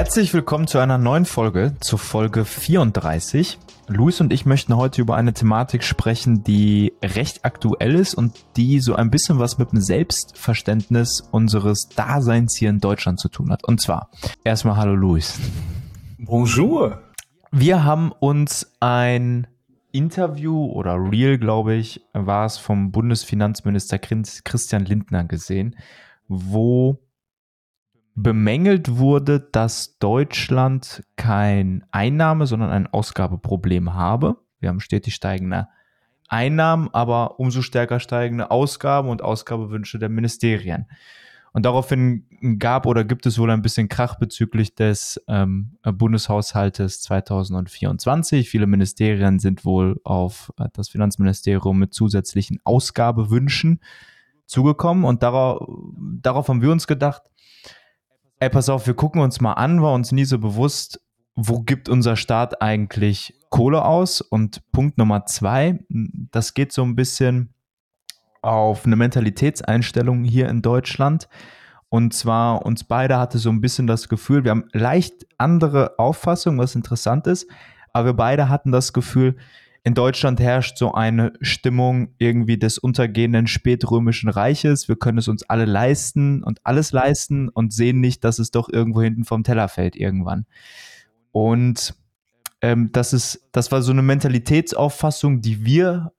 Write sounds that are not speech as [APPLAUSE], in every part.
Herzlich willkommen zu einer neuen Folge, zur Folge 34. Luis und ich möchten heute über eine Thematik sprechen, die recht aktuell ist und die so ein bisschen was mit dem Selbstverständnis unseres Daseins hier in Deutschland zu tun hat. Und zwar, erstmal hallo Luis. Bonjour. Wir haben uns ein Interview oder Real, glaube ich, war es vom Bundesfinanzminister Christian Lindner gesehen, wo bemängelt wurde, dass Deutschland kein Einnahme, sondern ein Ausgabeproblem habe. Wir haben stetig steigende Einnahmen, aber umso stärker steigende Ausgaben und Ausgabewünsche der Ministerien. Und daraufhin gab oder gibt es wohl ein bisschen Krach bezüglich des ähm, Bundeshaushaltes 2024. Viele Ministerien sind wohl auf äh, das Finanzministerium mit zusätzlichen Ausgabewünschen zugekommen. Und darauf, darauf haben wir uns gedacht, ey, pass auf, wir gucken uns mal an, war uns nie so bewusst, wo gibt unser Staat eigentlich Kohle aus? Und Punkt Nummer zwei, das geht so ein bisschen auf eine Mentalitätseinstellung hier in Deutschland. Und zwar uns beide hatte so ein bisschen das Gefühl, wir haben leicht andere Auffassung, was interessant ist, aber wir beide hatten das Gefühl, in Deutschland herrscht so eine Stimmung irgendwie des untergehenden spätrömischen Reiches. Wir können es uns alle leisten und alles leisten und sehen nicht, dass es doch irgendwo hinten vom Teller fällt irgendwann. Und ähm, das ist, das war so eine Mentalitätsauffassung, die wir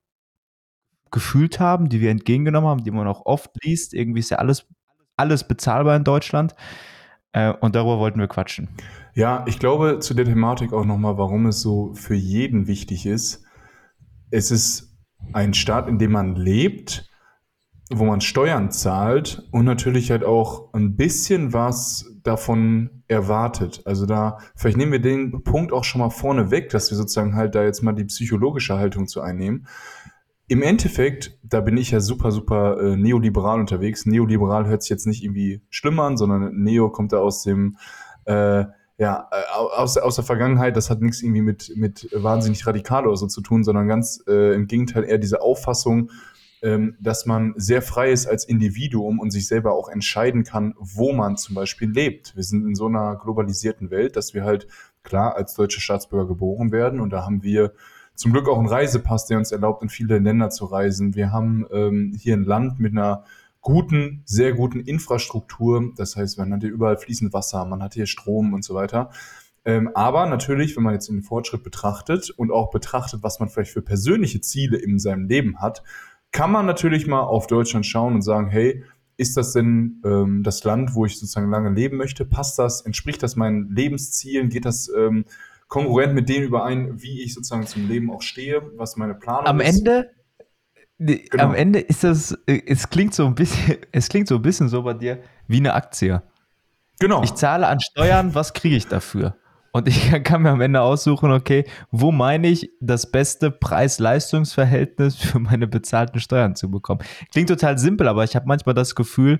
gefühlt haben, die wir entgegengenommen haben, die man auch oft liest. Irgendwie ist ja alles, alles bezahlbar in Deutschland. Äh, und darüber wollten wir quatschen. Ja, ich glaube zu der Thematik auch nochmal, warum es so für jeden wichtig ist, es ist ein Staat, in dem man lebt, wo man Steuern zahlt und natürlich halt auch ein bisschen was davon erwartet. Also da, vielleicht nehmen wir den Punkt auch schon mal vorne weg, dass wir sozusagen halt da jetzt mal die psychologische Haltung zu einnehmen. Im Endeffekt, da bin ich ja super, super äh, neoliberal unterwegs. Neoliberal hört sich jetzt nicht irgendwie schlimm an, sondern Neo kommt da aus dem äh, ja, äh, aus, aus der Vergangenheit, das hat nichts irgendwie mit, mit wahnsinnig radikal oder so zu tun, sondern ganz äh, im Gegenteil eher diese Auffassung, ähm, dass man sehr frei ist als Individuum und sich selber auch entscheiden kann, wo man zum Beispiel lebt. Wir sind in so einer globalisierten Welt, dass wir halt klar als deutsche Staatsbürger geboren werden und da haben wir zum Glück auch einen Reisepass, der uns erlaubt, in viele Länder zu reisen. Wir haben ähm, hier ein Land mit einer guten, sehr guten Infrastruktur. Das heißt, man hat hier überall fließend Wasser, man hat hier Strom und so weiter. Ähm, aber natürlich, wenn man jetzt den Fortschritt betrachtet und auch betrachtet, was man vielleicht für persönliche Ziele in seinem Leben hat, kann man natürlich mal auf Deutschland schauen und sagen, hey, ist das denn ähm, das Land, wo ich sozusagen lange leben möchte? Passt das? Entspricht das meinen Lebenszielen? Geht das ähm, konkurrent mit dem überein, wie ich sozusagen zum Leben auch stehe, was meine Planung Am ist? Am Ende Genau. Am Ende ist das, äh, es klingt so ein bisschen, [LAUGHS] es klingt so ein bisschen so bei dir wie eine Aktie. Genau. Ich zahle an Steuern, was kriege ich dafür? Und ich [LAUGHS] kann mir am Ende aussuchen, okay, wo meine ich, das beste Preis-Leistungs-Verhältnis für meine bezahlten Steuern zu bekommen? Klingt total simpel, aber ich habe manchmal das Gefühl,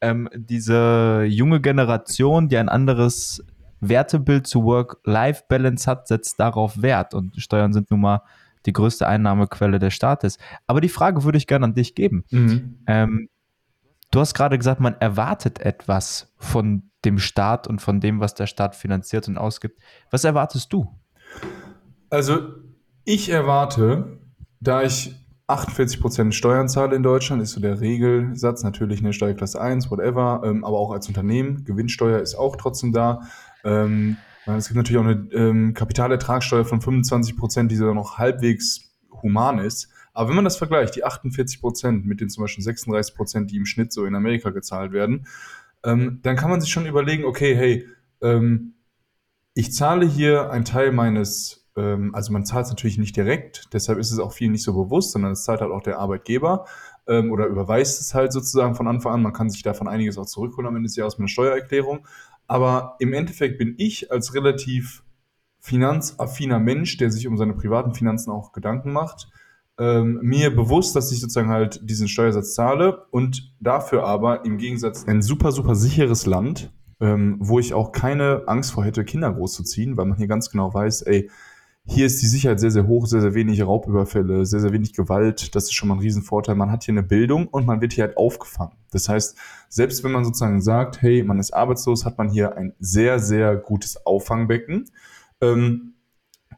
ähm, diese junge Generation, die ein anderes Wertebild zu Work-Life-Balance hat, setzt darauf Wert. Und Steuern sind nun mal die größte Einnahmequelle des Staates. Aber die Frage würde ich gerne an dich geben. Mhm. Ähm, du hast gerade gesagt, man erwartet etwas von dem Staat und von dem, was der Staat finanziert und ausgibt. Was erwartest du? Also ich erwarte, da ich 48% Steuern zahle in Deutschland, ist so der Regelsatz, natürlich eine Steuerklasse 1, whatever, ähm, aber auch als Unternehmen. Gewinnsteuer ist auch trotzdem da. Ähm, es gibt natürlich auch eine ähm, Kapitalertragssteuer von 25 Prozent, die so noch halbwegs human ist. Aber wenn man das vergleicht, die 48 Prozent mit den zum Beispiel 36 Prozent, die im Schnitt so in Amerika gezahlt werden, ähm, dann kann man sich schon überlegen, okay, hey, ähm, ich zahle hier einen Teil meines, ähm, also man zahlt es natürlich nicht direkt, deshalb ist es auch viel nicht so bewusst, sondern es zahlt halt auch der Arbeitgeber ähm, oder überweist es halt sozusagen von Anfang an. Man kann sich davon einiges auch zurückholen am Ende des Jahres mit einer Steuererklärung. Aber im Endeffekt bin ich als relativ finanzaffiner Mensch, der sich um seine privaten Finanzen auch Gedanken macht, ähm, mir bewusst, dass ich sozusagen halt diesen Steuersatz zahle und dafür aber im Gegensatz ein super, super sicheres Land, ähm, wo ich auch keine Angst vor hätte, Kinder großzuziehen, weil man hier ganz genau weiß, ey, hier ist die Sicherheit sehr, sehr hoch, sehr, sehr wenig Raubüberfälle, sehr, sehr wenig Gewalt. Das ist schon mal ein Riesenvorteil. Man hat hier eine Bildung und man wird hier halt aufgefangen. Das heißt, selbst wenn man sozusagen sagt, hey, man ist arbeitslos, hat man hier ein sehr, sehr gutes Auffangbecken. Ähm,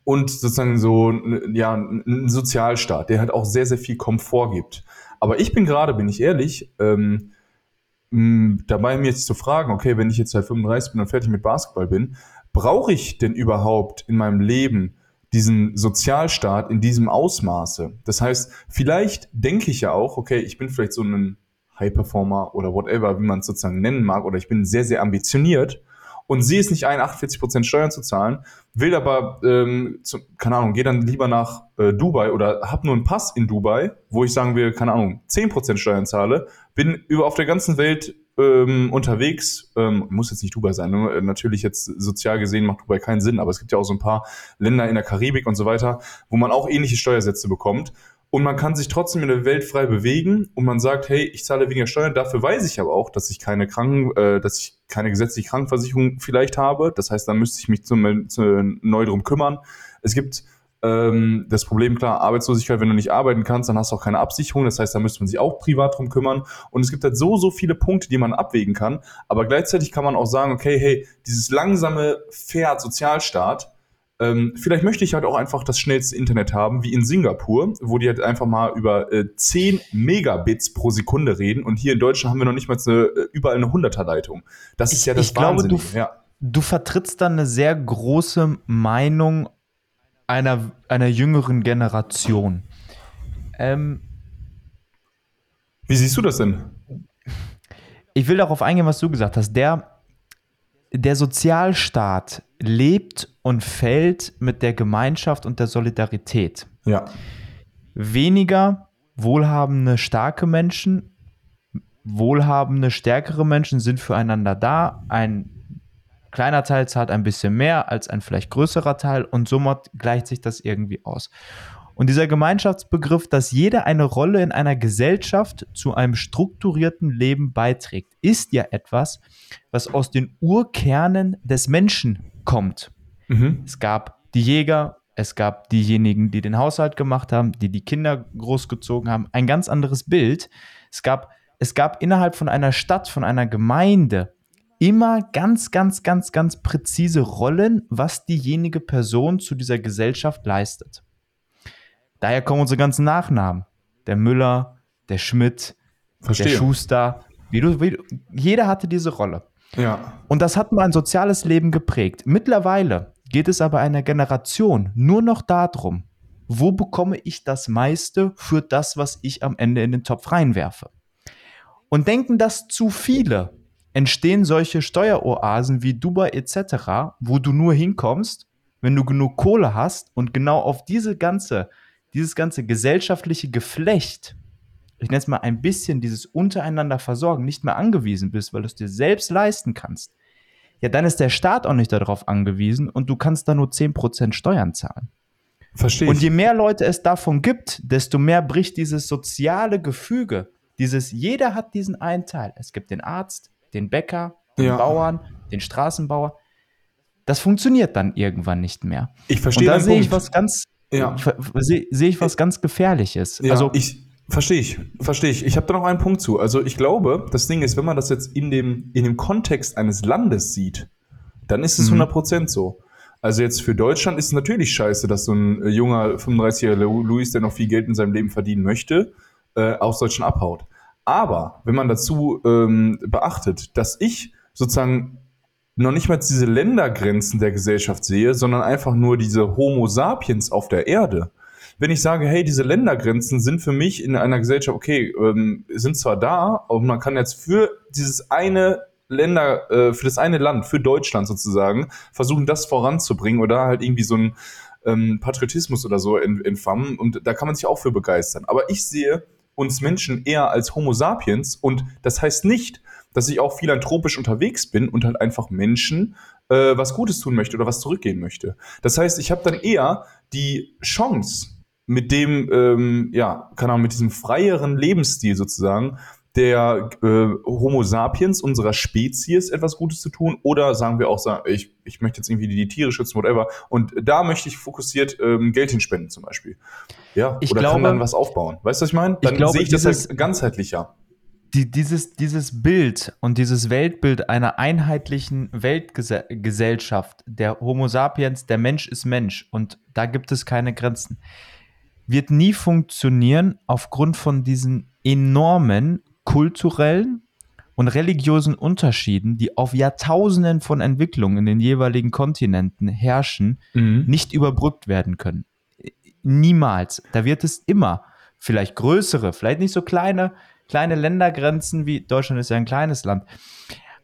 und sozusagen so ja, ein Sozialstaat, der halt auch sehr, sehr viel Komfort gibt. Aber ich bin gerade, bin ich ehrlich, ähm, dabei mir jetzt zu fragen, okay, wenn ich jetzt seit 35 bin und fertig mit Basketball bin, brauche ich denn überhaupt in meinem Leben diesen Sozialstaat in diesem Ausmaße. Das heißt, vielleicht denke ich ja auch, okay, ich bin vielleicht so ein High-Performer oder whatever, wie man es sozusagen nennen mag, oder ich bin sehr, sehr ambitioniert und sehe es nicht ein, 48% Steuern zu zahlen, will aber, ähm, zu, keine Ahnung, gehe dann lieber nach äh, Dubai oder habe nur einen Pass in Dubai, wo ich sagen will, keine Ahnung, 10% Steuern zahle, bin über auf der ganzen Welt ähm, unterwegs, ähm, muss jetzt nicht Dubai sein, ne? natürlich jetzt sozial gesehen macht Dubai keinen Sinn, aber es gibt ja auch so ein paar Länder in der Karibik und so weiter, wo man auch ähnliche Steuersätze bekommt und man kann sich trotzdem in der Welt frei bewegen und man sagt, hey, ich zahle weniger Steuern, dafür weiß ich aber auch, dass ich keine Kranken, äh, dass ich keine gesetzliche Krankenversicherung vielleicht habe. Das heißt, da müsste ich mich zum, zu, neu drum kümmern. Es gibt ähm, das Problem, klar, Arbeitslosigkeit, wenn du nicht arbeiten kannst, dann hast du auch keine Absicherung. Das heißt, da müsste man sich auch privat drum kümmern. Und es gibt halt so, so viele Punkte, die man abwägen kann. Aber gleichzeitig kann man auch sagen, okay, hey, dieses langsame Pferd Sozialstaat, ähm, vielleicht möchte ich halt auch einfach das schnellste Internet haben, wie in Singapur, wo die halt einfach mal über äh, 10 Megabits pro Sekunde reden. Und hier in Deutschland haben wir noch nicht mal eine, äh, überall eine 100er Leitung. Das ist ja das ich glaube, du, ja. du vertrittst dann eine sehr große Meinung einer, einer jüngeren Generation. Ähm, Wie siehst du das denn? Ich will darauf eingehen, was du gesagt hast. Der, der Sozialstaat lebt und fällt mit der Gemeinschaft und der Solidarität. Ja. Weniger wohlhabende, starke Menschen, wohlhabende, stärkere Menschen sind füreinander da. Ein kleiner Teil zahlt ein bisschen mehr als ein vielleicht größerer Teil und somit gleicht sich das irgendwie aus. Und dieser Gemeinschaftsbegriff, dass jeder eine Rolle in einer Gesellschaft zu einem strukturierten Leben beiträgt, ist ja etwas, was aus den Urkernen des Menschen kommt. Mhm. Es gab die Jäger, es gab diejenigen, die den Haushalt gemacht haben, die die Kinder großgezogen haben. Ein ganz anderes Bild. Es gab, es gab innerhalb von einer Stadt, von einer Gemeinde immer ganz, ganz, ganz, ganz präzise Rollen, was diejenige Person zu dieser Gesellschaft leistet. Daher kommen unsere ganzen Nachnamen. Der Müller, der Schmidt, Verstehe. der Schuster. Wie du, wie du, jeder hatte diese Rolle. Ja. Und das hat mein soziales Leben geprägt. Mittlerweile geht es aber einer Generation nur noch darum, wo bekomme ich das meiste für das, was ich am Ende in den Topf reinwerfe. Und denken das zu viele, entstehen solche Steueroasen wie Dubai etc., wo du nur hinkommst, wenn du genug Kohle hast und genau auf diese ganze, dieses ganze gesellschaftliche Geflecht, ich nenne es mal ein bisschen dieses untereinander Versorgen, nicht mehr angewiesen bist, weil du es dir selbst leisten kannst, ja, dann ist der Staat auch nicht darauf angewiesen und du kannst da nur 10% Steuern zahlen. Verstehe. Und je mehr Leute es davon gibt, desto mehr bricht dieses soziale Gefüge. Dieses, jeder hat diesen einen Teil. Es gibt den Arzt, den Bäcker, den ja. Bauern, den Straßenbauer. Das funktioniert dann irgendwann nicht mehr. Ich verstehe. Und da sehe ich was ganz, ja. sehe seh ich was ganz Gefährliches. Ja, also ich verstehe ich, verstehe ich. Ich habe da noch einen Punkt zu. Also ich glaube, das Ding ist, wenn man das jetzt in dem in dem Kontext eines Landes sieht, dann ist es mhm. 100% so. Also jetzt für Deutschland ist es natürlich scheiße, dass so ein junger 35-jähriger Luis, der noch viel Geld in seinem Leben verdienen möchte, äh, aus Deutschland abhaut. Aber wenn man dazu ähm, beachtet, dass ich sozusagen noch nicht mal diese Ländergrenzen der Gesellschaft sehe, sondern einfach nur diese Homo sapiens auf der Erde. Wenn ich sage, hey, diese Ländergrenzen sind für mich in einer Gesellschaft, okay, ähm, sind zwar da, aber man kann jetzt für dieses eine Länder, äh, für das eine Land, für Deutschland sozusagen, versuchen, das voranzubringen oder halt irgendwie so ein ähm, Patriotismus oder so entflammen. Und da kann man sich auch für begeistern. Aber ich sehe uns Menschen eher als Homo sapiens. Und das heißt nicht, dass ich auch philanthropisch unterwegs bin und halt einfach Menschen äh, was Gutes tun möchte oder was zurückgehen möchte. Das heißt, ich habe dann eher die Chance, mit dem, ähm, ja, keine Ahnung, mit diesem freieren Lebensstil sozusagen, der äh, Homo sapiens, unserer Spezies, etwas Gutes zu tun? Oder sagen wir auch, ich, ich möchte jetzt irgendwie die Tiere schützen, whatever. Und da möchte ich fokussiert ähm, Geld hinspenden zum Beispiel. Ja, Ich oder glaube- kann dann was aufbauen. Weißt du, was ich meine? Dann glaube, sehe ich das halt ganzheitlicher. die, dieses, dieses Bild und dieses Weltbild einer einheitlichen Weltgesellschaft, der Homo sapiens, der Mensch ist Mensch und da gibt es keine Grenzen, wird nie funktionieren aufgrund von diesen enormen kulturellen und religiösen Unterschieden, die auf Jahrtausenden von Entwicklungen in den jeweiligen Kontinenten herrschen, Mhm. nicht überbrückt werden können. Niemals. Da wird es immer vielleicht größere, vielleicht nicht so kleine, kleine Ländergrenzen wie Deutschland ist ja ein kleines Land.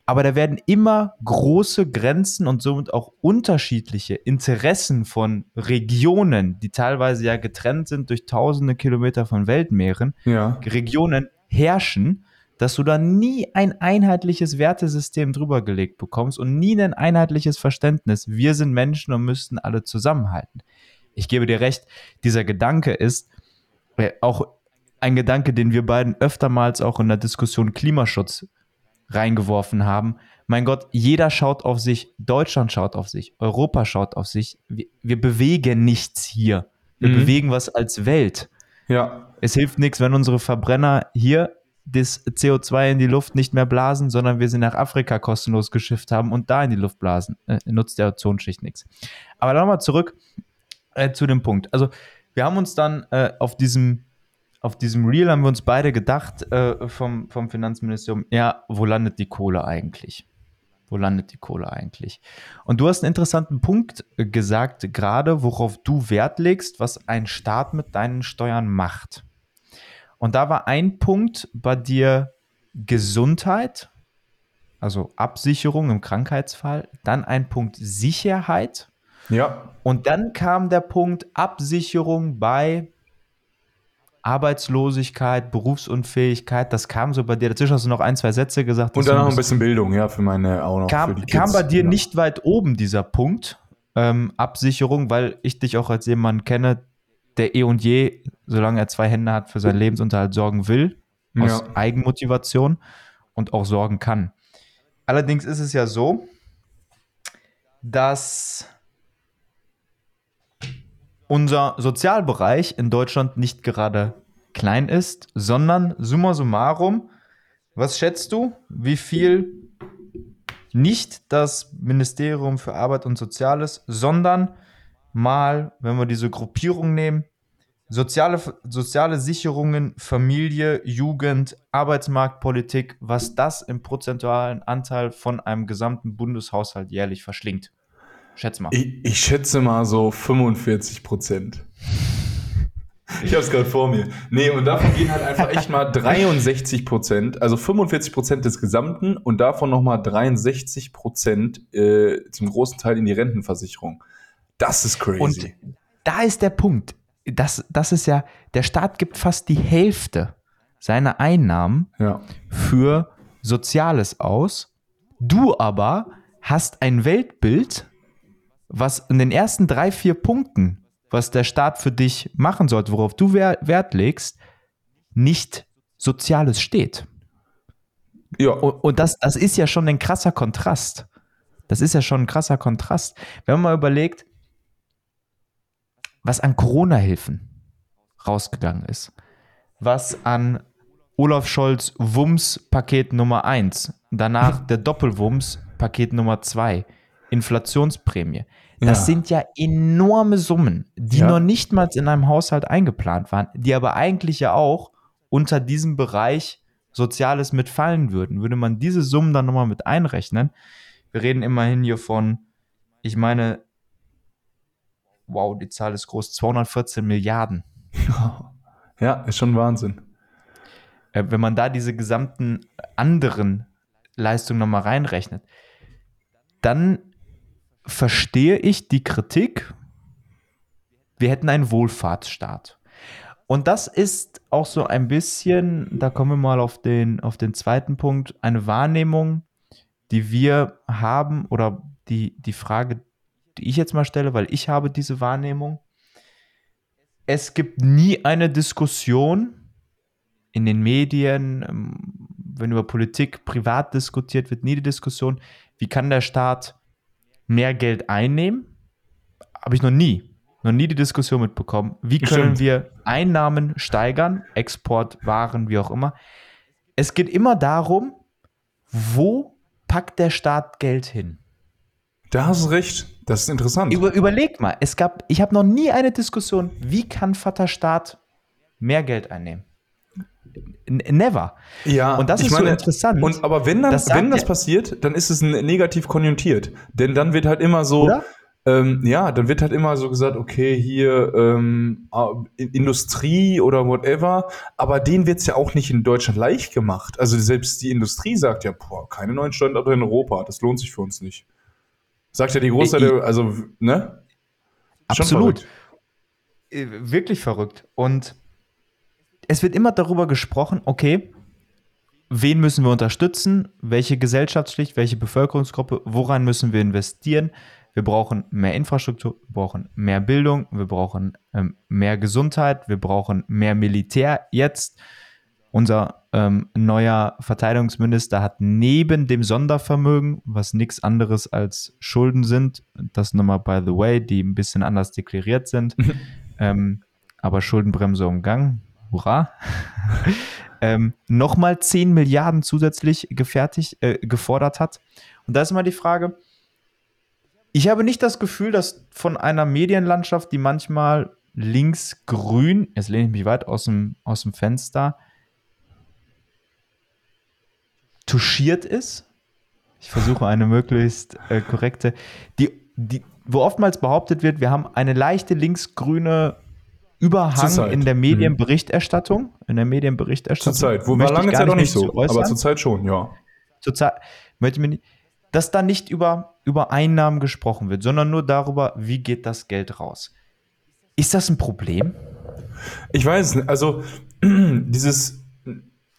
Aber da werden immer große Grenzen und somit auch unterschiedliche Interessen von Regionen, die teilweise ja getrennt sind durch tausende Kilometer von Weltmeeren, Ja. Regionen herrschen, dass du da nie ein einheitliches Wertesystem drüber gelegt bekommst und nie ein einheitliches Verständnis. Wir sind Menschen und müssten alle zusammenhalten. Ich gebe dir recht, dieser Gedanke ist äh, auch ein Gedanke, den wir beiden öftermals auch in der Diskussion Klimaschutz reingeworfen haben. Mein Gott, jeder schaut auf sich, Deutschland schaut auf sich, Europa schaut auf sich. Wir, wir bewegen nichts hier. Wir Mhm. bewegen was als Welt. Ja. Es hilft nichts, wenn unsere Verbrenner hier das CO2 in die Luft nicht mehr blasen, sondern wir sie nach Afrika kostenlos geschifft haben und da in die Luft blasen. Äh, nutzt der Ozonschicht nichts. Aber nochmal zurück äh, zu dem Punkt. Also wir haben uns dann äh, auf diesem auf diesem Reel haben wir uns beide gedacht äh, vom, vom Finanzministerium, ja, wo landet die Kohle eigentlich? Wo landet die Kohle eigentlich? Und du hast einen interessanten Punkt äh, gesagt, gerade worauf du Wert legst, was ein Staat mit deinen Steuern macht. Und da war ein Punkt bei dir Gesundheit, also Absicherung im Krankheitsfall, dann ein Punkt Sicherheit Ja. und dann kam der Punkt Absicherung bei Arbeitslosigkeit, Berufsunfähigkeit. Das kam so bei dir. Dazwischen hast du noch ein, zwei Sätze gesagt. Und dann noch ein bisschen Bildung, ja, für meine auch noch. für kam, die Kids. kam bei dir Ja. nicht weit oben dieser Punkt ähm, Absicherung, weil ich dich auch als jemand kenne, der eh und je, solange er zwei Hände hat, für seinen Lebensunterhalt sorgen will, aus Ja. Eigenmotivation und auch sorgen kann. Allerdings ist es ja so, dass unser Sozialbereich in Deutschland nicht gerade klein ist, sondern summa summarum, was schätzt du, wie viel nicht das Ministerium für Arbeit und Soziales, sondern mal, wenn wir diese Gruppierung nehmen, soziale, soziale Sicherungen, Familie, Jugend, Arbeitsmarktpolitik, was das im prozentualen Anteil von einem gesamten Bundeshaushalt jährlich verschlingt. Schätz mal. Ich, ich schätze mal so 45 Prozent. Ich habe es gerade vor mir. Nee, und davon gehen halt einfach echt mal 63 Prozent, also 45 Prozent des Gesamten und davon nochmal 63 Prozent äh, zum großen Teil in die Rentenversicherung. Das ist crazy. Und da ist der Punkt. Das, das ist ja, der Staat gibt fast die Hälfte seiner Einnahmen ja. für Soziales aus. Du aber hast ein Weltbild, was in den ersten drei, vier Punkten, was der Staat für dich machen sollte, worauf du Wer- Wert legst, nicht Soziales steht. Ja, Und, und das, das ist ja schon ein krasser Kontrast. Das ist ja schon ein krasser Kontrast. Wenn man mal überlegt, was an Corona-Hilfen rausgegangen ist, was an Olaf Scholz Wumms-Paket Nummer 1, danach der Doppelwumms-Paket Nummer 2, Inflationsprämie. Das Ja. sind ja enorme Summen, die Ja. noch nicht mal in einem Haushalt eingeplant waren, die aber eigentlich ja auch unter diesem Bereich Soziales mitfallen würden. Würde man diese Summen dann nochmal mit einrechnen, wir reden immerhin hier von, ich meine, wow, die Zahl ist groß, 214 Milliarden. [LAUGHS] ja, ist schon Wahnsinn. Äh, wenn man da diese gesamten anderen Leistungen nochmal reinrechnet, dann verstehe ich die Kritik, wir hätten einen Wohlfahrtsstaat. Und das ist auch so ein bisschen, da kommen wir mal auf den, auf den zweiten Punkt, eine Wahrnehmung, die wir haben oder die, die Frage, die ich jetzt mal stelle, weil ich habe diese Wahrnehmung. Es gibt nie eine Diskussion, in den Medien, ähm, wenn über Politik privat diskutiert wird, nie die Diskussion, wie kann der Staat mehr Geld einnehmen? Habe ich noch nie, noch nie die Diskussion mitbekommen. Wie können wir Einnahmen steigern, Export, Waren, wie auch immer? Es geht immer darum, wo packt der Staat Geld hin? Da hast du recht. Das ist interessant. Über, überleg mal, es gab, ich habe noch nie eine Diskussion, wie kann Vater Staat mehr Geld einnehmen? Never. Ja, Und das ich ist so interessant. Und aber wenn dann, Das wenn das passiert, dann ist es negativ konjunktiert. Denn dann wird halt immer so, ähm, ja, dann wird halt immer so gesagt, okay, hier ähm, Industrie oder whatever, aber denen wird's ja auch nicht in Deutschland leicht gemacht. Also selbst die Industrie sagt ja, boah, keine neuen Standorte in Europa, das lohnt sich für uns nicht. Sagt ja die Großteil, Ey, der- also, ne? Absolut. verrückt. Äh, Wirklich verrückt. Und es wird immer darüber gesprochen, okay, wen müssen wir unterstützen, welche Gesellschaftsschicht, welche Bevölkerungsgruppe, woran müssen wir investieren. Wir brauchen mehr Infrastruktur, wir brauchen mehr Bildung, wir brauchen ähm, mehr Gesundheit, wir brauchen mehr Militär. Jetzt, unser ähm, neuer Verteidigungsminister hat neben dem Sondervermögen, was nichts anderes als Schulden sind, das nochmal by the way, die ein bisschen anders deklariert sind, [LAUGHS] ähm, aber Schuldenbremse umgangen, hurra, [LAUGHS] ähm, nochmal 10 Milliarden zusätzlich gefertigt, äh, gefordert hat. Und da ist immer die Frage, ich habe nicht das Gefühl, dass von einer Medienlandschaft, die manchmal links-grün, jetzt lehne ich mich weit aus dem, aus dem Fenster, touchiert ist. Ich versuche eine möglichst äh, korrekte, die, die, wo oftmals behauptet wird, wir haben eine leichte linksgrüne Überhang Zurzeit. in der Medienberichterstattung. In der Medienberichterstattung. Zurzeit. Wo war lange Zeit auch nicht so, aber zurzeit schon, ja. Zurzeit möchte ich mir nicht, dass da nicht über, über Einnahmen gesprochen wird, sondern nur darüber, wie geht das Geld raus. Ist das ein Problem? Ich weiß es nicht. Also, [CLEARS THROAT] dieses,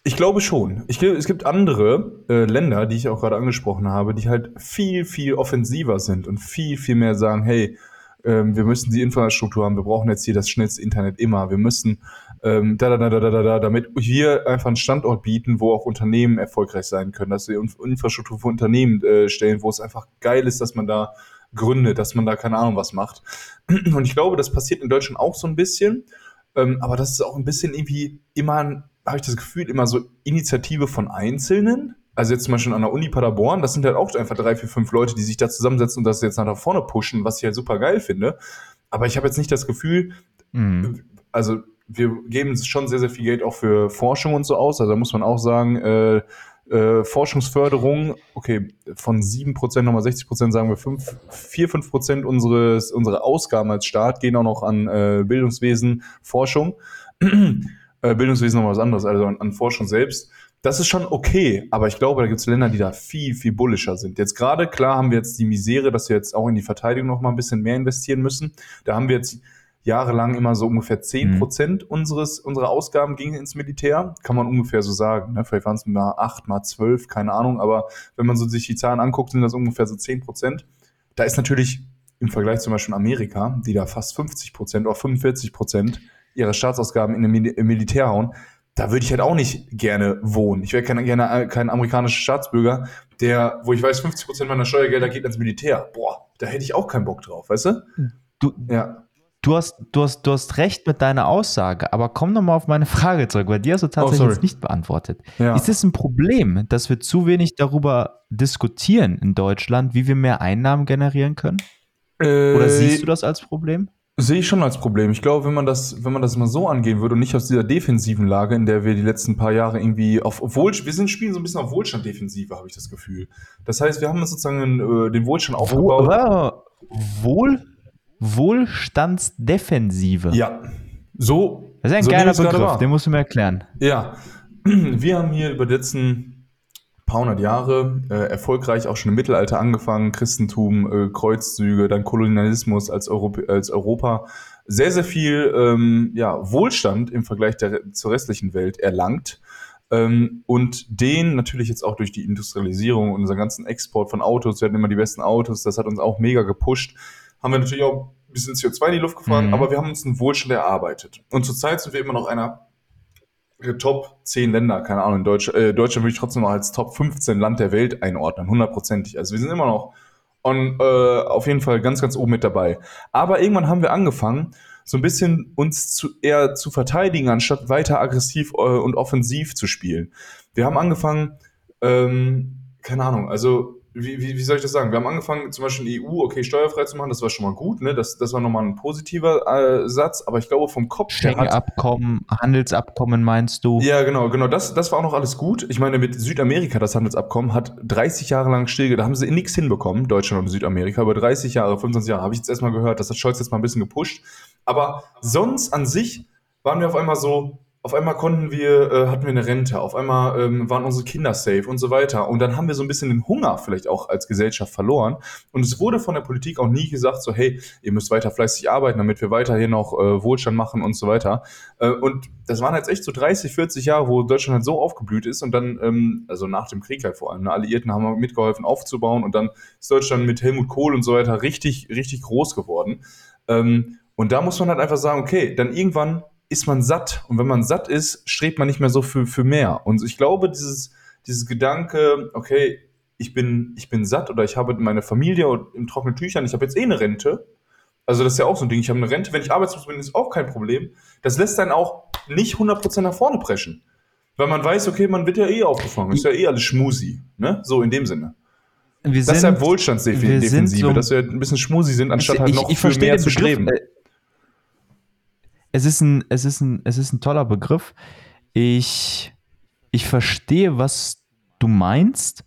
ich glaube schon. Ich, es gibt andere äh, Länder, die ich auch gerade angesprochen habe, die halt viel, viel offensiver sind und viel, viel mehr sagen, hey, ähm, wir müssen die Infrastruktur haben, wir brauchen jetzt hier das schnellste Internet immer, wir müssen ähm, da, da, da, da, da, da, damit wir einfach einen Standort bieten, wo auch Unternehmen erfolgreich sein können, dass wir Infrastruktur für Unternehmen äh, stellen, wo es einfach geil ist, dass man da gründet, dass man da keine Ahnung was macht. [CLEARS THROAT] Und ich glaube, das passiert in Deutschland auch so ein bisschen, ähm, aber das ist auch ein bisschen irgendwie immer, habe ich das Gefühl, immer so Initiative von Einzelnen. Also jetzt zum Beispiel an der Uni Paderborn, das sind halt auch einfach drei, vier, fünf Leute, die sich da zusammensetzen und das jetzt nach vorne pushen, was ich halt super geil finde. Aber ich habe jetzt nicht das Gefühl, Mhm. also wir geben schon sehr, sehr viel Geld auch für Forschung und so aus. Also da muss man auch sagen, äh, äh, Forschungsförderung, okay, von 7%, nochmal 60% sagen wir 5, 4, 5% unseres, unserer Ausgaben als Staat gehen auch noch an äh, Bildungswesen, Forschung. [CLEARS THROAT] äh, Bildungswesen noch was anderes, also an, an Forschung selbst. Das ist schon okay, aber ich glaube, da gibt es Länder, die da viel, viel bullischer sind. Jetzt gerade, klar, haben wir jetzt die Misere, dass wir jetzt auch in die Verteidigung noch mal ein bisschen mehr investieren müssen. Da haben wir jetzt jahrelang immer so ungefähr 10 Prozent unseres, unserer Ausgaben gingen ins Militär. Kann man ungefähr so sagen. Ne? Vielleicht waren es mal 8, mal 12, keine Ahnung. Aber wenn man so sich die Zahlen anguckt, sind das ungefähr so 10 Prozent. Da ist natürlich im Vergleich zum Beispiel Amerika, die da fast 50 Prozent oder 45 Prozent ihrer Staatsausgaben in den Mil im Militär hauen, da würde ich halt auch nicht gerne wohnen. Ich wäre kein, gerne kein amerikanischer Staatsbürger, der, wo ich weiß, 50 Prozent meiner Steuergelder geht ins Militär. Boah, da hätte ich auch keinen Bock drauf, weißt du? Du, Ja. du, hast, du, hast, du hast recht mit deiner Aussage, aber komm nochmal auf meine Frage zurück, weil die hast du tatsächlich sorry. jetzt nicht beantwortet. Ja. Ist es ein Problem, dass wir zu wenig darüber diskutieren in Deutschland, wie wir mehr Einnahmen generieren können? Oder Äh, siehst du das als Problem? Sehe ich schon als Problem. Ich glaube, wenn man das, wenn man das mal so angehen würde und nicht aus dieser defensiven Lage, in der wir die letzten paar Jahre irgendwie auf Wohl, wir sind spielen so ein bisschen auf Wohlstand-Defensive, habe ich das Gefühl. Das heißt, wir haben uns sozusagen äh, den Wohlstand aufgebaut. Wohl, Wohlstandsdefensive. Ja, so. Das ist ein so geiler Begriff, den musst du mir erklären. Ja, [CLEARS THROAT] wir haben hier über die letzten paar hundert Jahre äh, erfolgreich auch schon im Mittelalter angefangen, Christentum, äh, Kreuzzüge, dann Kolonialismus als, Europ als Europa sehr, sehr viel ähm, ja, Wohlstand im Vergleich der, zur restlichen Welt erlangt. Ähm, und den natürlich jetzt auch durch die Industrialisierung und unseren ganzen Export von Autos, wir hatten immer die besten Autos, das hat uns auch mega gepusht. Haben wir natürlich auch ein bisschen CO2 in die Luft gefahren, Mhm. aber wir haben uns einen Wohlstand erarbeitet. Und zurzeit sind wir immer noch einer Top 10 Länder, keine Ahnung, in Deutsch, äh, Deutschland würde ich trotzdem noch als Top 15 Land der Welt einordnen, hundertprozentig. Also wir sind immer noch on, äh, auf jeden Fall ganz, ganz oben mit dabei. Aber irgendwann haben wir angefangen, so ein bisschen uns zu, eher zu verteidigen, anstatt weiter aggressiv äh, und offensiv zu spielen. Wir haben angefangen, ähm, keine Ahnung, also wie, wie, wie soll ich das sagen? Wir haben angefangen, zum Beispiel in EU, okay, steuerfrei zu machen, das war schon mal gut, ne? Das, das war nochmal ein positiver äh, Satz, aber ich glaube vom Kopf her. Schengen-Abkommen, Handelsabkommen meinst du? Ja, genau, genau. Das, das war auch noch alles gut. Ich meine, mit Südamerika, das Handelsabkommen, hat 30 Jahre lang still, da haben sie nichts hinbekommen, Deutschland und Südamerika, über 30 Jahre, 25 Jahre, habe ich jetzt erstmal gehört, das hat Scholz jetzt mal ein bisschen gepusht. Aber sonst an sich waren wir auf einmal so, auf einmal konnten wir, äh, hatten wir eine Rente, auf einmal ähm, waren unsere Kinder safe und so weiter. Und dann haben wir so ein bisschen den Hunger vielleicht auch als Gesellschaft verloren. Und es wurde von der Politik auch nie gesagt, so, hey, ihr müsst weiter fleißig arbeiten, damit wir weiterhin noch äh, Wohlstand machen und so weiter. Äh, und das waren jetzt echt so 30, 40 Jahre, wo Deutschland halt so aufgeblüht ist und dann, ähm, also nach dem Krieg halt vor allem, ne, Alliierten haben mitgeholfen aufzubauen und dann ist Deutschland mit Helmut Kohl und so weiter richtig, richtig groß geworden. Ähm, und da muss man halt einfach sagen, okay, dann irgendwann ist man satt. Und wenn man satt ist, strebt man nicht mehr so für, für mehr. Und ich glaube, dieses, dieses Gedanke, okay, ich bin, ich bin satt oder ich habe meine Familie in trockenen Tüchern, ich habe jetzt eh eine Rente. Also das ist ja auch so ein Ding, ich habe eine Rente, wenn ich arbeitslos bin, ist auch kein Problem. Das lässt dann auch nicht 100% nach vorne preschen. Weil man weiß, okay, man wird ja eh aufgefangen, ist ja eh alles schmusi, ne? So in dem Sinne. Wir das sind, ist ja Wohlstandsdefensive, so, dass wir ein bisschen schmusi sind, anstatt halt noch ich für mehr zu streben. Es ist ein, es ist ein, es ist ein toller Begriff. Ich, ich verstehe, was du meinst.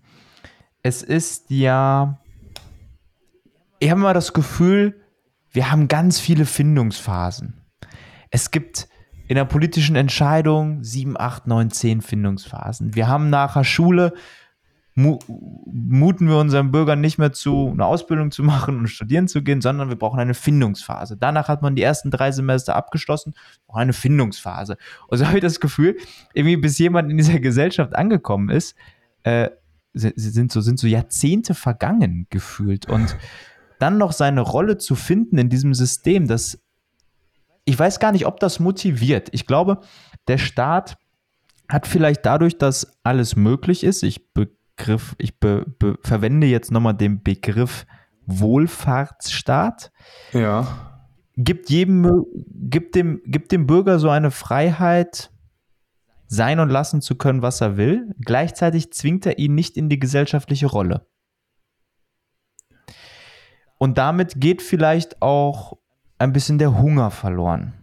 Es ist ja, ich habe immer das Gefühl, wir haben ganz viele Findungsphasen. Es gibt in der politischen Entscheidung sieben, acht, neun, zehn Findungsphasen. Wir haben nachher Schule, muten wir unseren Bürgern nicht mehr zu, eine Ausbildung zu machen und studieren zu gehen, sondern wir brauchen eine Findungsphase. Danach hat man die ersten drei Semester abgeschlossen, braucht eine Findungsphase. Und so habe ich das Gefühl, irgendwie bis jemand in dieser Gesellschaft angekommen ist, äh, sind, so, sind so Jahrzehnte vergangen gefühlt. Und dann noch seine Rolle zu finden in diesem System, das, ich weiß gar nicht, ob das motiviert. Ich glaube, der Staat hat vielleicht dadurch, dass alles möglich ist, ich be Begriff, ich be, be, verwende jetzt nochmal den Begriff Wohlfahrtsstaat. Ja. Gibt jedem, gibt dem, gibt dem Bürger so eine Freiheit, sein und lassen zu können, was er will. Gleichzeitig zwingt er ihn nicht in die gesellschaftliche Rolle. Und damit geht vielleicht auch ein bisschen der Hunger verloren.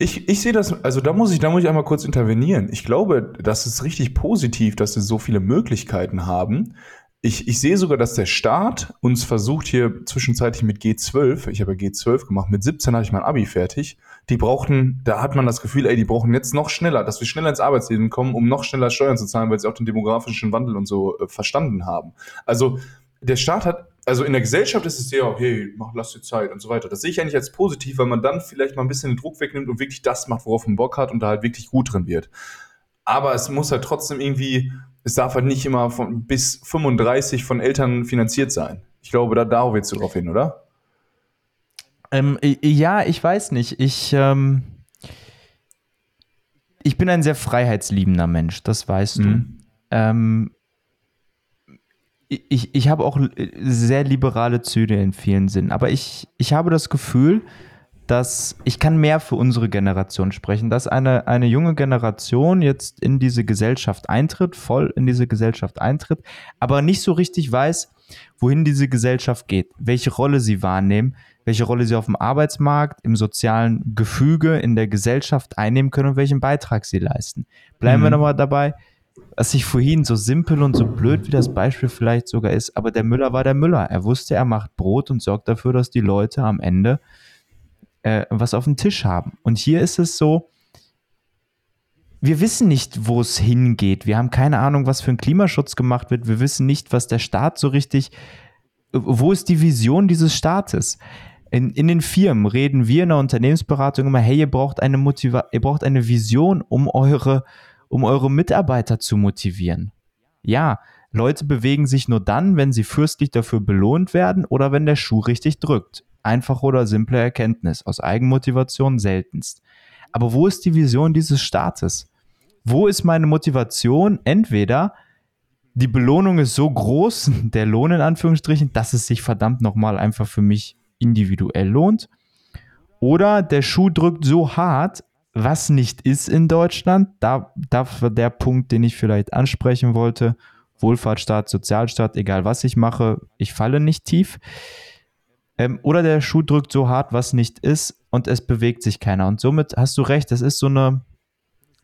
Ich, ich sehe das, also da muss ich, da muss ich einmal kurz intervenieren. Ich glaube, das ist richtig positiv, dass wir so viele Möglichkeiten haben. Ich, ich sehe sogar, dass der Staat uns versucht hier zwischenzeitlich mit G12, ich habe ja G12 gemacht, mit 17 hatte ich mein Abi fertig. Die brauchten, da hat man das Gefühl, ey, die brauchen jetzt noch schneller, dass wir schneller ins Arbeitsleben kommen, um noch schneller Steuern zu zahlen, weil sie auch den demografischen Wandel und so äh, verstanden haben. Also der Staat hat also in der Gesellschaft ist es ja, hey, mach, lass dir Zeit und so weiter. Das sehe ich eigentlich als positiv, weil man dann vielleicht mal ein bisschen den Druck wegnimmt und wirklich das macht, worauf man Bock hat und da halt wirklich gut drin wird. Aber es muss halt trotzdem irgendwie, es darf halt nicht immer von bis 35 von Eltern finanziert sein. Ich glaube, da darauf willst du drauf hin, oder? Ähm, ja, ich weiß nicht. Ich, ähm, ich bin ein sehr freiheitsliebender Mensch, das weißt mhm. du. Ähm, ich, ich habe auch sehr liberale Züge in vielen Sinnen, aber ich, ich habe das Gefühl, dass ich kann mehr für unsere Generation sprechen, dass eine, eine junge Generation jetzt in diese Gesellschaft eintritt, voll in diese Gesellschaft eintritt, aber nicht so richtig weiß, wohin diese Gesellschaft geht, welche Rolle sie wahrnehmen, welche Rolle sie auf dem Arbeitsmarkt, im sozialen Gefüge, in der Gesellschaft einnehmen können und welchen Beitrag sie leisten. Bleiben mhm. wir nochmal dabei, was ich vorhin so simpel und so blöd wie das Beispiel vielleicht sogar ist, aber der Müller war der Müller. Er wusste, er macht Brot und sorgt dafür, dass die Leute am Ende äh, was auf dem Tisch haben. Und hier ist es so, wir wissen nicht, wo es hingeht. Wir haben keine Ahnung, was für ein Klimaschutz gemacht wird. Wir wissen nicht, was der Staat so richtig, wo ist die Vision dieses Staates? In, in den Firmen reden wir in der Unternehmensberatung immer, hey, ihr braucht eine Motiva ihr braucht eine Vision, um eure um eure Mitarbeiter zu motivieren. Ja, Leute bewegen sich nur dann, wenn sie fürstlich dafür belohnt werden oder wenn der Schuh richtig drückt. Einfache oder simple Erkenntnis, aus Eigenmotivation seltenst. Aber wo ist die Vision dieses Staates? Wo ist meine Motivation? Entweder die Belohnung ist so groß, [LAUGHS] der Lohn in Anführungsstrichen, dass es sich verdammt nochmal einfach für mich individuell lohnt. Oder der Schuh drückt so hart, was nicht ist in Deutschland. Da, das war der Punkt, den ich vielleicht ansprechen wollte. Wohlfahrtsstaat, Sozialstaat, egal was ich mache, ich falle nicht tief. Ähm, oder der Schuh drückt so hart, was nicht ist, und es bewegt sich keiner. Und somit hast du recht, das ist so eine,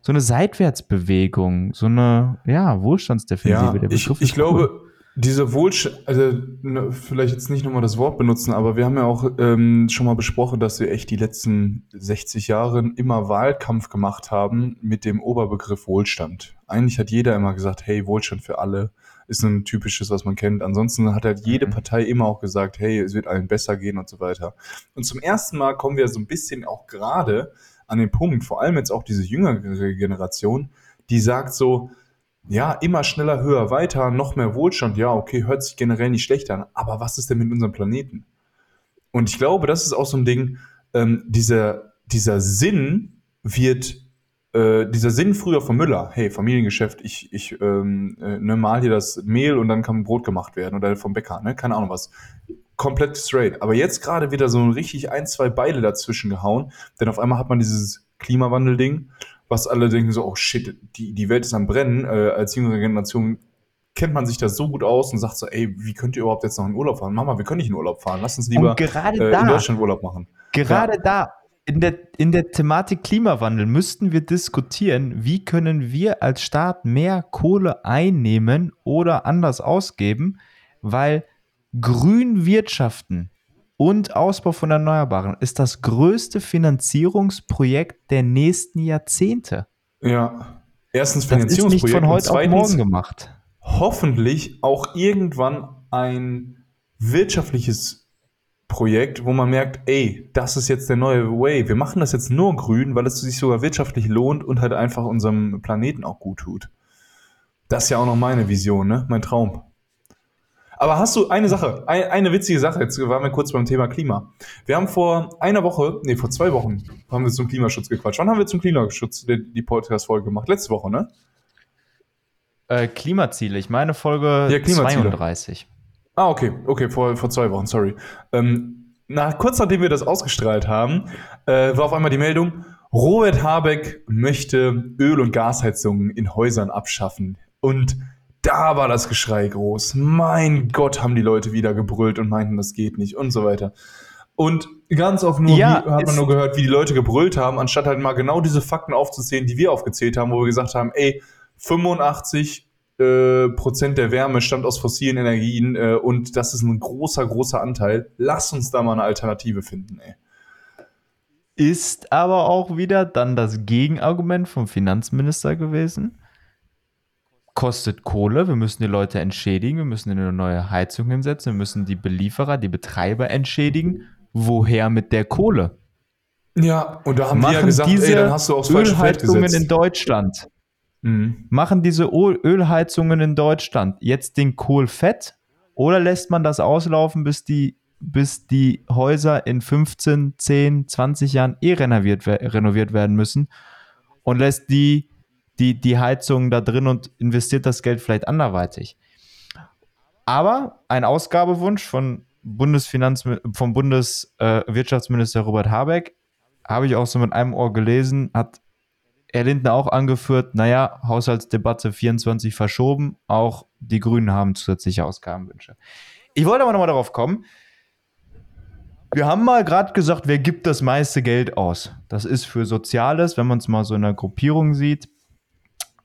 so eine Seitwärtsbewegung, so eine ja, Wohlstandsdefensive. Ja, ich, ich glaube, diese Wohlstand, also ne, vielleicht jetzt nicht nochmal das Wort benutzen, aber wir haben ja auch ähm, schon mal besprochen, dass wir echt die letzten 60 Jahre immer Wahlkampf gemacht haben mit dem Oberbegriff Wohlstand. Eigentlich hat jeder immer gesagt, hey, Wohlstand für alle ist ein typisches, was man kennt. Ansonsten hat halt jede mhm. Partei immer auch gesagt, hey, es wird allen besser gehen und so weiter. Und zum ersten Mal kommen wir so ein bisschen auch gerade an den Punkt, vor allem jetzt auch diese jüngere Generation, die sagt so, ja, immer schneller, höher, weiter, noch mehr Wohlstand, ja, okay, hört sich generell nicht schlecht an, aber was ist denn mit unserem Planeten? Und ich glaube, das ist auch so ein Ding, ähm, dieser, dieser Sinn wird, äh, dieser Sinn früher von Müller, hey, Familiengeschäft, ich, ich ähm, äh, ne, mal hier das Mehl und dann kann Brot gemacht werden oder vom Bäcker, ne, keine Ahnung was. Komplett straight. Aber jetzt gerade wieder so ein richtig ein, zwei Beile dazwischen gehauen, denn auf einmal hat man dieses Klimawandel-Ding was alle denken so, oh shit, die, die Welt ist am Brennen. Äh, als jüngere Generation kennt man sich das so gut aus und sagt so, ey, wie könnt ihr überhaupt jetzt noch in Urlaub fahren? Mama, wir können nicht in Urlaub fahren. Lass uns lieber äh, da, in Deutschland Urlaub machen. Gerade ja. da, in der, in der Thematik Klimawandel müssten wir diskutieren, wie können wir als Staat mehr Kohle einnehmen oder anders ausgeben, weil grün wirtschaften und Ausbau von Erneuerbaren ist das größte Finanzierungsprojekt der nächsten Jahrzehnte. Ja. Erstens Finanzierungsprojekt. Das ist nicht von heute auf morgen gemacht. Hoffentlich auch irgendwann ein wirtschaftliches Projekt, wo man merkt, ey, das ist jetzt der neue Way. Wir machen das jetzt nur grün, weil es sich sogar wirtschaftlich lohnt und halt einfach unserem Planeten auch gut tut. Das ist ja auch noch meine Vision, ne? Mein Traum. Aber hast du eine Sache, eine, eine witzige Sache, jetzt waren wir kurz beim Thema Klima. Wir haben vor einer Woche, nee, vor zwei Wochen haben wir zum Klimaschutz gequatscht. Wann haben wir zum Klimaschutz die, die Podcast-Folge gemacht? Letzte Woche, ne? Äh, Klimaziele, ich meine Folge ja, 32. Ah, okay, okay, vor, vor zwei Wochen, sorry. Ähm, nach, kurz nachdem wir das ausgestrahlt haben, äh, war auf einmal die Meldung, Robert Habeck möchte Öl- und Gasheizungen in Häusern abschaffen. Und da war das Geschrei groß. Mein Gott, haben die Leute wieder gebrüllt und meinten, das geht nicht und so weiter. Und ganz oft nur ja, hat man nur gehört, wie die Leute gebrüllt haben, anstatt halt mal genau diese Fakten aufzuzählen, die wir aufgezählt haben, wo wir gesagt haben, ey, 85 äh, Prozent der Wärme stammt aus fossilen Energien äh, und das ist ein großer, großer Anteil. Lass uns da mal eine Alternative finden, ey. Ist aber auch wieder dann das Gegenargument vom Finanzminister gewesen kostet Kohle, wir müssen die Leute entschädigen, wir müssen eine neue Heizung hinsetzen, wir müssen die Belieferer, die Betreiber entschädigen. Woher mit der Kohle? Ja, und da haben Machen die ja gesagt, diese ey, dann hast du Feld gesetzt. in Deutschland. Mhm. Machen diese Ölheizungen in Deutschland jetzt den Kohl fett oder lässt man das auslaufen, bis die, bis die Häuser in 15, 10, 20 Jahren eh renoviert, renoviert werden müssen und lässt die die, die Heizung da drin und investiert das Geld vielleicht anderweitig. Aber ein Ausgabewunsch von Bundesfinanz, vom Bundeswirtschaftsminister Robert Habeck habe ich auch so mit einem Ohr gelesen, hat Herr Lindner auch angeführt, naja, Haushaltsdebatte 24 verschoben, auch die Grünen haben zusätzliche Ausgabenwünsche. Ich wollte aber nochmal darauf kommen, wir haben mal gerade gesagt, wer gibt das meiste Geld aus? Das ist für Soziales, wenn man es mal so in einer Gruppierung sieht,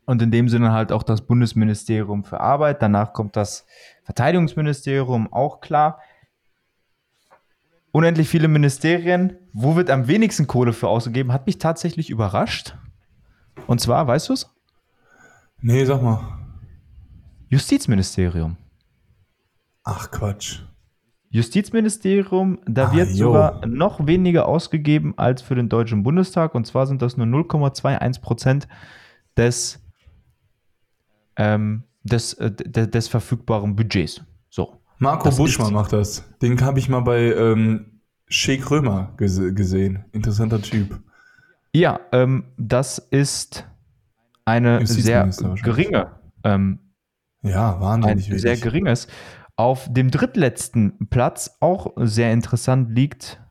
und in dem Sinne halt auch das Bundesministerium für Arbeit. Danach kommt das Verteidigungsministerium, auch klar. Unendlich viele Ministerien. Wo wird am wenigsten Kohle für ausgegeben? Hat mich tatsächlich überrascht. Und zwar, weißt du es? Nee, sag mal. Justizministerium. Ach Quatsch. Justizministerium, da ah, wird sogar noch weniger ausgegeben als für den Deutschen Bundestag. Und zwar sind das nur 0,21 Prozent des ähm, des, äh, des verfügbaren Budgets. So. Marco Buschmann macht das. Den habe ich mal bei ähm, Sheik Römer gese gesehen. Interessanter Typ. Ja, ähm, das ist eine sehr geringe, ähm, Ja, ein wahnsinnig sehr wenig. geringes. Auf dem drittletzten Platz, auch sehr interessant, liegt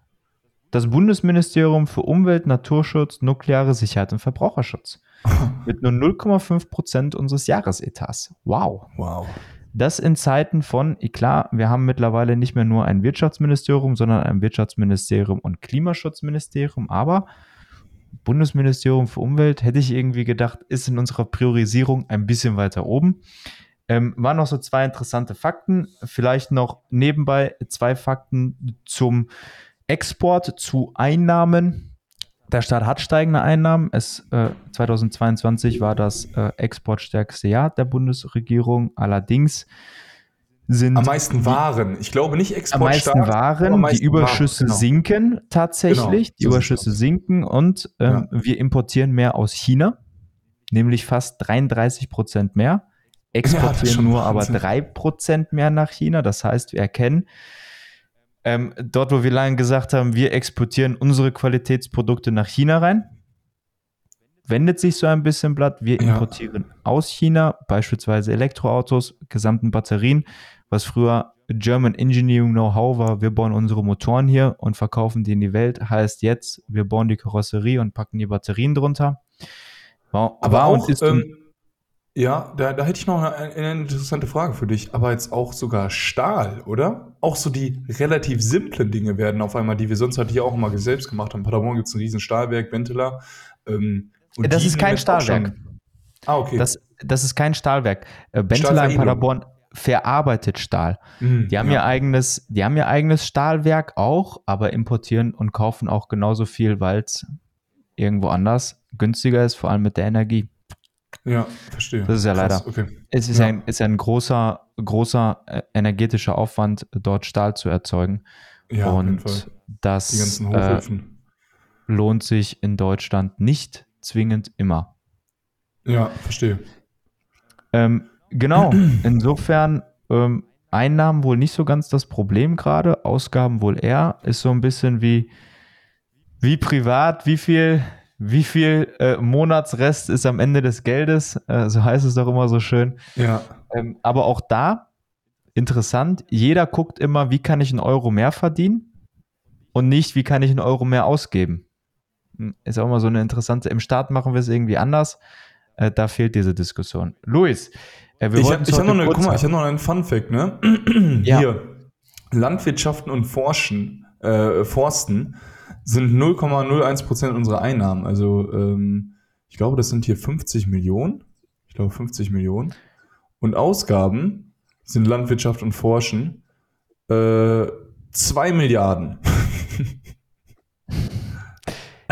das Bundesministerium für Umwelt, Naturschutz, nukleare Sicherheit und Verbraucherschutz. [LAUGHS] Mit nur 0,5 Prozent unseres Jahresetats. Wow. Wow. Das in Zeiten von, klar, wir haben mittlerweile nicht mehr nur ein Wirtschaftsministerium, sondern ein Wirtschaftsministerium und Klimaschutzministerium, aber Bundesministerium für Umwelt hätte ich irgendwie gedacht, ist in unserer Priorisierung ein bisschen weiter oben. Ähm, waren noch so zwei interessante Fakten. Vielleicht noch nebenbei zwei Fakten zum Export, zu Einnahmen. Der Staat hat steigende Einnahmen. Es, äh, 2022 war das äh, exportstärkste Jahr der Bundesregierung. Allerdings sind Am meisten Waren. Ich glaube nicht am exportstark. meisten aber am Waren, meisten die Überschüsse Waren, genau. sinken tatsächlich. Genau, die Überschüsse sinken und ähm, wir importieren mehr aus China, nämlich fast 33 Prozent mehr. [LAUGHS] Exportieren schon nur aber Wahnsinn. 3 Prozent mehr nach China. Das heißt, wir erkennen, ähm, dort, wo wir lange gesagt haben, wir exportieren unsere Qualitätsprodukte nach China rein, wendet sich so ein bisschen Blatt. Wir Ja. importieren aus China beispielsweise Elektroautos, gesamten Batterien, was früher German Engineering Know-how war. Wir bauen unsere Motoren hier und verkaufen die in die Welt. Heißt jetzt, wir bauen die Karosserie und packen die Batterien drunter. War, Aber war auch, und ist ähm, ja, da, da hätte ich noch eine, eine interessante Frage für dich. Aber jetzt auch sogar Stahl, oder? Auch so die relativ simplen Dinge werden auf einmal, die wir sonst halt hier auch immer selbst gemacht haben. In Paderborn gibt es ein riesen Stahlwerk, Benteler. Ähm, und das ist kein Stahlwerk. Ah, okay. Das, das ist kein Stahlwerk. Äh, Benteler in Stahlveredelung. Paderborn verarbeitet Stahl. Hm, Die haben ihr eigenes, die haben ihr eigenes Stahlwerk auch, aber importieren und kaufen auch genauso viel, weil es irgendwo anders günstiger ist, vor allem mit der Energie. Ja, verstehe. Das ist ja Krass, leider. Okay. Es ist Ja. ein, ist ein großer, großer äh, energetischer Aufwand, dort Stahl zu erzeugen. Ja, und das äh, lohnt sich in Deutschland nicht zwingend immer. ja, verstehe. Ähm, genau, [CLEARS THROAT] insofern ähm, Einnahmen wohl nicht so ganz das Problem gerade, Ausgaben wohl eher, ist so ein bisschen wie, wie privat, wie viel, wie viel äh, Monatsrest ist am Ende des Geldes, äh, so heißt es doch immer so schön. Ja. Ähm, aber auch da, interessant, jeder guckt immer, wie kann ich einen Euro mehr verdienen und nicht, wie kann ich einen Euro mehr ausgeben. Hm, Ist auch immer so eine interessante, im Staat machen wir es irgendwie anders, äh, da fehlt diese Diskussion. Luis, äh, wir Ich habe hab noch, eine, guck mal, ich halten. hab noch einen Fun-Fact, ne? Ja. Hier. Landwirtschaften und Forschen, äh, Forsten sind 0,01% unserer Einnahmen. Also, ähm, ich glaube, das sind hier 50 Millionen. Ich glaube, 50 Millionen. Und Ausgaben sind Landwirtschaft und Forschen äh, 2 Milliarden.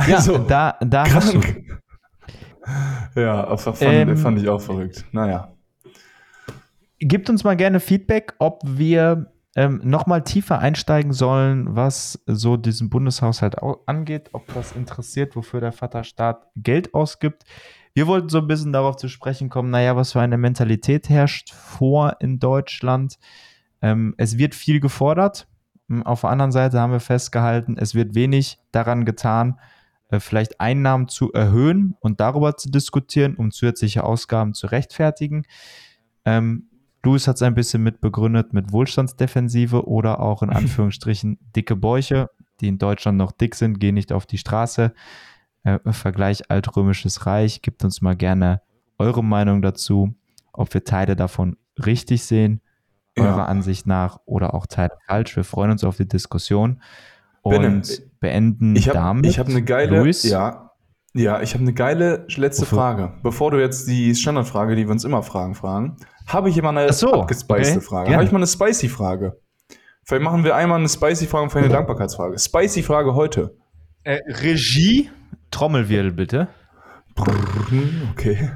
ja, Also, da, da du. Krank. Ja, fand, Ähm, fand ich auch verrückt. Naja. Gebt uns mal gerne Feedback, ob wir ähm, nochmal tiefer einsteigen sollen, was so diesen Bundeshaushalt au- angeht, ob das interessiert, wofür der Vaterstaat Geld ausgibt. Wir wollten so ein bisschen darauf zu sprechen kommen, naja, was für eine Mentalität herrscht vor in Deutschland. Ähm, es wird viel gefordert. Hm, Auf der anderen Seite haben wir festgehalten, es wird wenig daran getan, äh, vielleicht Einnahmen zu erhöhen und darüber zu diskutieren, um zusätzliche Ausgaben zu rechtfertigen. Ähm, Louis hat es ein bisschen mit begründet mit Wohlstandsdefensive oder auch in [LAUGHS] Anführungsstrichen dicke Bäuche, die in Deutschland noch dick sind, gehen nicht auf die Straße. Äh, Vergleich Altrömisches Reich. Gebt uns mal gerne eure Meinung dazu, ob wir Teile davon richtig sehen, eurer Ja. Ansicht nach, oder auch Teile falsch. Wir freuen uns auf die Diskussion und Benne, beenden Ich habe damit. ich hab eine geile, Luis? ja, ja, ich habe eine geile letzte? Frage. Bevor du jetzt die Standardfrage, die wir uns immer fragen, fragen, habe ich immer eine Ach so, abgespicede okay, Frage. Habe ich mal eine spicy Frage. Vielleicht machen wir einmal eine spicy Frage und vielleicht eine Dankbarkeitsfrage. Spicy Frage heute. Äh, Regie, Trommelwirbel bitte. Okay.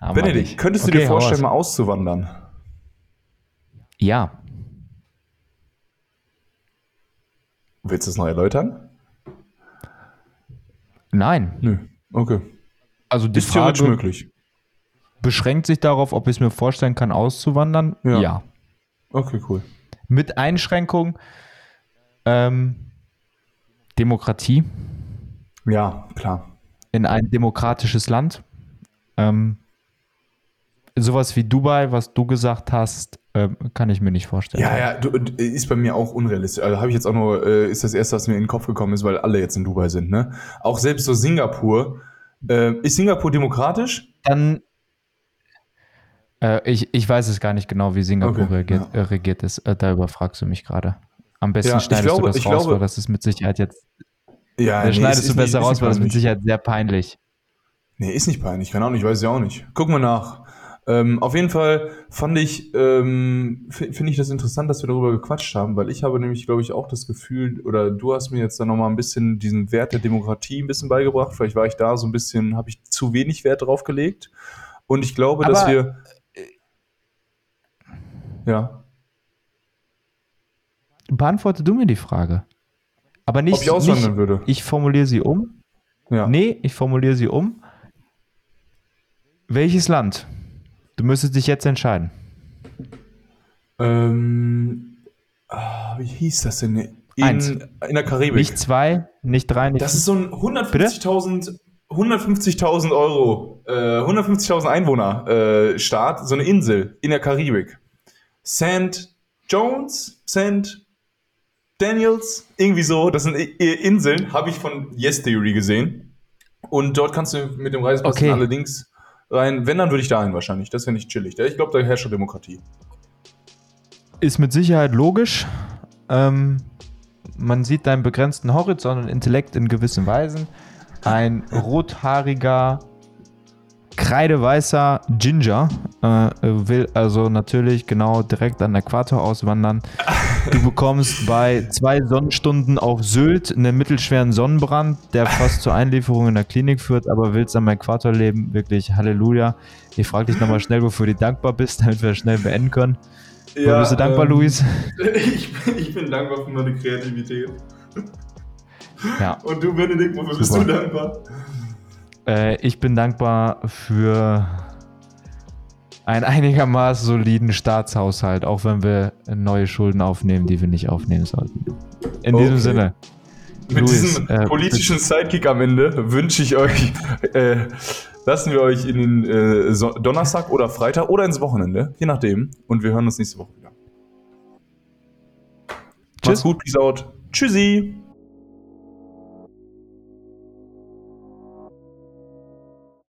Wir Benedikt, könntest du Okay, dir vorstellen, mal auszuwandern? Ja. Willst du es noch erläutern? Nein. Nö. Okay. Also die Ist theoretisch Frage möglich. Beschränkt sich darauf, ob ich es mir vorstellen kann, auszuwandern. Ja. Okay, cool. Mit Einschränkung. Ähm, Demokratie. Ja, klar. in ein demokratisches Land. Ähm, sowas wie Dubai, was du gesagt hast, äh, kann ich mir nicht vorstellen. Ja, ja, du, ist bei mir auch unrealistisch. Also habe ich jetzt auch nur, äh, ist das erste, was mir in den Kopf gekommen ist, weil alle jetzt in Dubai sind, ne? Auch selbst so Singapur. Äh, ist Singapur demokratisch? Dann, äh, ich, ich weiß es gar nicht genau, wie Singapur Okay, regiert, ja. äh, regiert ist. Äh, da überfragst du mich gerade. Am besten Ja, schneidest glaube- du das raus, glaube- weil das ist mit Sicherheit jetzt. Ja, Da schneidest ist du nicht- besser ist raus, nicht weil das mit peinlich. Sicherheit sehr peinlich. Nee, ist nicht peinlich. Keine Ahnung, ich weiß es ja auch nicht. Gucken wir nach. Ähm, auf jeden Fall fand ich, ähm, fi- finde ich das interessant, dass wir darüber gequatscht haben, weil ich habe nämlich, glaube ich, auch das Gefühl, oder du hast mir jetzt da nochmal ein bisschen diesen Wert der Demokratie ein bisschen beigebracht. Vielleicht war ich da so ein bisschen, habe ich zu wenig Wert drauf gelegt. Und ich glaube, dass Aber- wir. Ja. Beantworte du mir die Frage. Aber nicht, Ob ich auswandern nicht würde. ich formuliere sie um. Ja. Nee, ich formuliere sie um. Welches Land? Du müsstest dich jetzt entscheiden. Ähm, ah, wie hieß das denn? Eins. In, in der Karibik. Nicht zwei, nicht drei, nicht Das ist so ein 150.000 150.000 Euro, äh, 150.000 Einwohner äh, Staat, so eine Insel in der Karibik. St. Jones, St. Daniels, irgendwie so, das sind Inseln, habe ich von Yes Theory gesehen. Und dort kannst du mit dem Reisepass Okay. in alle Dings rein. Wenn, dann würde ich dahin wahrscheinlich. Das wäre nicht chillig. Ich glaube, da herrscht schon Demokratie. Ist mit Sicherheit logisch. Ähm, man sieht deinen begrenzten Horizont und Intellekt in gewissen Weisen. Ein rothaariger, kreideweißer Ginger äh, will also natürlich genau direkt an Äquator auswandern. Du bekommst bei zwei Sonnenstunden auf Sylt einen mittelschweren Sonnenbrand, der fast zur Einlieferung in der Klinik führt, aber willst am Äquator leben, wirklich Halleluja. Ich frage dich nochmal schnell, wofür du dankbar bist, [LAUGHS] damit wir schnell beenden können. Ja, bist du dankbar, ähm, Luis? [LAUGHS] Ich, ich bin dankbar für meine Kreativität. Ja. Und du, Benedikt, wofür bist Super. du dankbar? Äh, ich bin dankbar für einen einigermaßen soliden Staatshaushalt, auch wenn wir neue Schulden aufnehmen, die wir nicht aufnehmen sollten. In diesem Okay. Sinne. Mit Luis, diesem äh, politischen Sidekick am Ende wünsche ich euch, äh, lassen wir euch in den äh, so Donnerstag oder Freitag oder ins Wochenende, je nachdem. Und wir hören uns nächste Woche wieder. Tschüss. Macht's gut, peace out. Tschüssi.